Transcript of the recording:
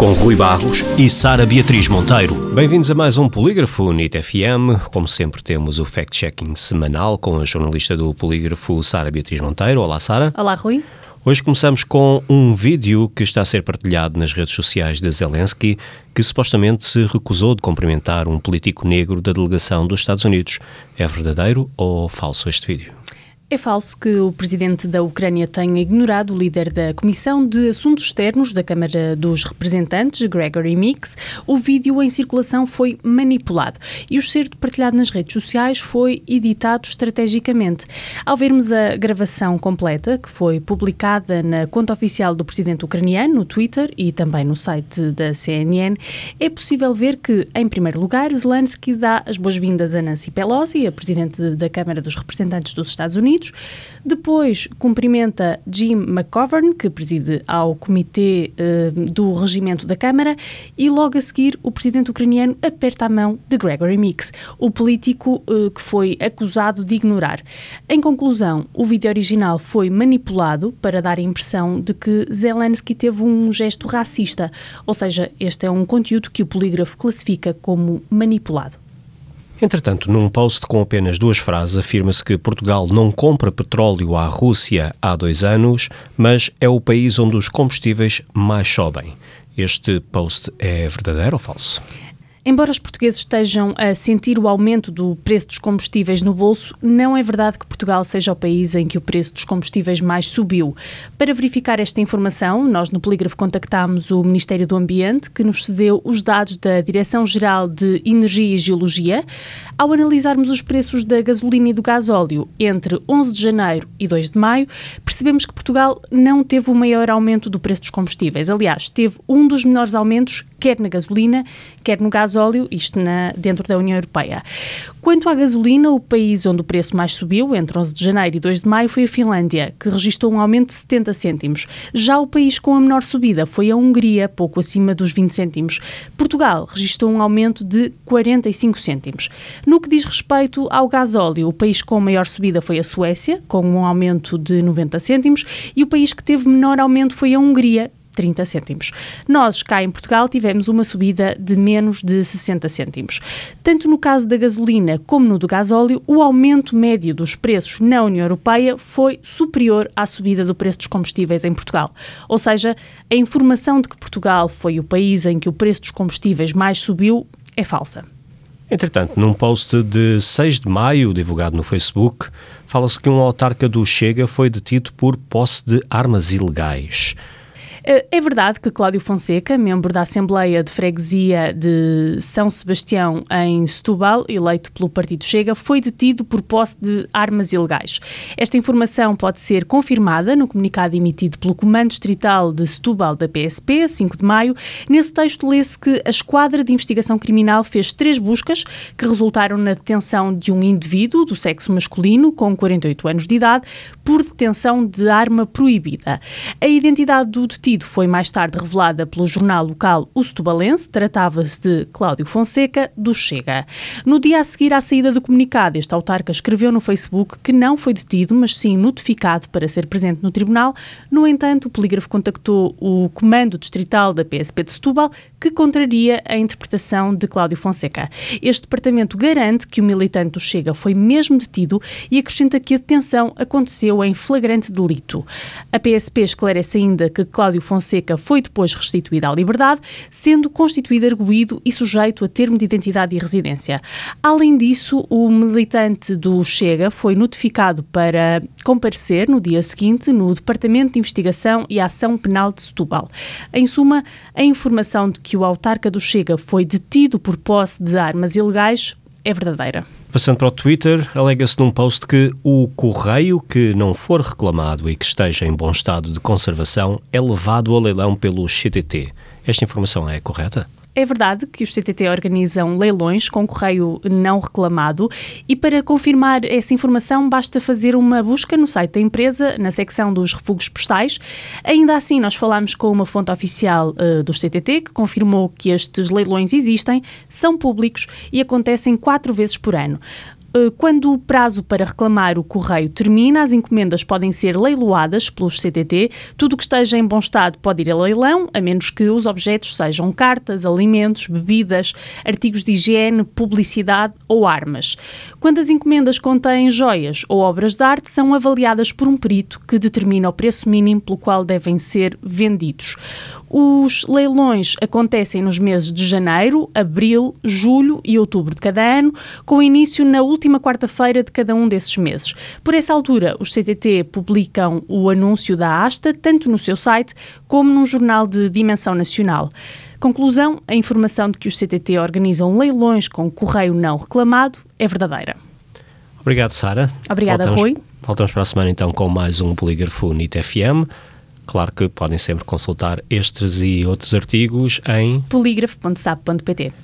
Com Rui Barros e Sara Beatriz Monteiro. Bem-vindos a mais um Polígrafo NIT FM. Como sempre, temos o fact-checking semanal com a jornalista do Polígrafo, Sara Beatriz Monteiro. Olá, Sara. Olá, Rui. Hoje começamos com um vídeo que está a ser partilhado nas redes sociais de Zelensky, que supostamente se recusou de cumprimentar um político negro da delegação dos Estados Unidos. É verdadeiro ou falso este vídeo? É falso que o presidente da Ucrânia tenha ignorado o líder da Comissão de Assuntos Externos da Câmara dos Representantes, Gregory Mix. O vídeo em circulação foi manipulado e o certo partilhado nas redes sociais foi editado estrategicamente. Ao vermos a gravação completa, que foi publicada na conta oficial do presidente ucraniano, no Twitter e também no site da CNN, é possível ver que, em primeiro lugar, Zelensky dá as boas-vindas a Nancy Pelosi, a presidente da Câmara dos Representantes dos Estados Unidos, Unidos. Depois cumprimenta Jim McGovern, que preside ao Comitê uh, do Regimento da Câmara, e logo a seguir o presidente ucraniano aperta a mão de Gregory Mix, o político uh, que foi acusado de ignorar. Em conclusão, o vídeo original foi manipulado para dar a impressão de que Zelensky teve um gesto racista, ou seja, este é um conteúdo que o polígrafo classifica como manipulado. Entretanto, num post com apenas duas frases, afirma-se que Portugal não compra petróleo à Rússia há dois anos, mas é o país onde os combustíveis mais sobem. Este post é verdadeiro ou falso? Embora os portugueses estejam a sentir o aumento do preço dos combustíveis no bolso, não é verdade que Portugal seja o país em que o preço dos combustíveis mais subiu. Para verificar esta informação, nós no Polígrafo contactámos o Ministério do Ambiente, que nos cedeu os dados da Direção-Geral de Energia e Geologia. Ao analisarmos os preços da gasolina e do gasóleo entre 11 de janeiro e 2 de maio, percebemos que Portugal não teve o maior aumento do preço dos combustíveis. Aliás, teve um dos menores aumentos quer na gasolina, quer no gasóleo, isto na, dentro da União Europeia. Quanto à gasolina, o país onde o preço mais subiu, entre 11 de janeiro e 2 de maio, foi a Finlândia, que registrou um aumento de 70 cêntimos. Já o país com a menor subida foi a Hungria, pouco acima dos 20 cêntimos. Portugal registrou um aumento de 45 cêntimos. No que diz respeito ao gasóleo, o país com a maior subida foi a Suécia, com um aumento de 90 cêntimos, e o país que teve menor aumento foi a Hungria, 30 cêntimos. Nós, cá em Portugal, tivemos uma subida de menos de 60 cêntimos. Tanto no caso da gasolina como no do gasóleo, o aumento médio dos preços na União Europeia foi superior à subida do preço dos combustíveis em Portugal. Ou seja, a informação de que Portugal foi o país em que o preço dos combustíveis mais subiu é falsa. Entretanto, num post de 6 de maio, divulgado no Facebook, fala-se que um autarca do Chega foi detido por posse de armas ilegais. Eh, é verdade que Cláudio Fonseca, membro da Assembleia de Freguesia de São Sebastião em Setúbal, eleito pelo Partido Chega, foi detido por posse de armas ilegais. Esta informação pode ser confirmada no comunicado emitido pelo Comando Distrital de Setúbal da PSP, 5 de maio. Nesse texto lê-se que a Esquadra de Investigação Criminal fez três buscas que resultaram na detenção de um indivíduo do sexo masculino com 48 anos de idade por detenção de arma proibida. A identidade do detido foi mais tarde revelada pelo jornal local O Setubalense, tratava-se de Cláudio Fonseca, do Chega. No dia a seguir à saída do comunicado, este autarca escreveu no Facebook que não foi detido, mas sim notificado para ser presente no tribunal. No entanto, o polígrafo contactou o comando distrital da PSP de Setúbal, que contraria a interpretação de Cláudio Fonseca. Este departamento garante que o militante do Chega foi mesmo detido e acrescenta que a detenção aconteceu em flagrante delito. A PSP esclarece ainda que Cláudio Cláudio Fonseca foi depois restituído à liberdade, sendo constituído arguído e sujeito a termo de identidade e residência. Além disso, o militante do Chega foi notificado para comparecer no dia seguinte no Departamento de Investigação e Ação Penal de Setúbal. Em suma, a informação de que o autarca do Chega foi detido por posse de armas ilegais é verdadeira. Passando para o Twitter, alega-se num post que o correio que não for reclamado e que esteja em bom estado de conservação é levado a leilão pelo CTT. Esta informação é correta? É verdade que os CTT organizam leilões com correio não reclamado e para confirmar essa informação basta fazer uma busca no site da empresa, na secção dos refugos postais. Ainda assim, nós falamos com uma fonte oficial uh, dos CTT que confirmou que estes leilões existem, são públicos e acontecem quatro vezes por ano. Eh, quando o prazo para reclamar o correio termina, as encomendas podem ser leiloadas pelos CTT. Tudo que esteja em bom estado pode ir a leilão, a menos que os objetos sejam cartas, alimentos, bebidas, artigos de higiene, publicidade ou armas. Quando as encomendas contêm joias ou obras de arte, são avaliadas por um perito que determina o preço mínimo pelo qual devem ser vendidos. Os leilões acontecem nos meses de janeiro, abril, julho e outubro de cada ano, com início na última quarta-feira de cada um desses meses. Por essa altura, os CTT publicam o anúncio da asta tanto no seu site como num jornal de dimensão nacional. Conclusão: a informação de que os CTT organizam leilões com correio não reclamado é verdadeira. Obrigado, Sara. Obrigada, voltamos, Rui. Voltamos para a semana então com mais um Polígrafo NIT FM. Claro que podem sempre consultar estes e outros artigos em polígrafo.sap.pt.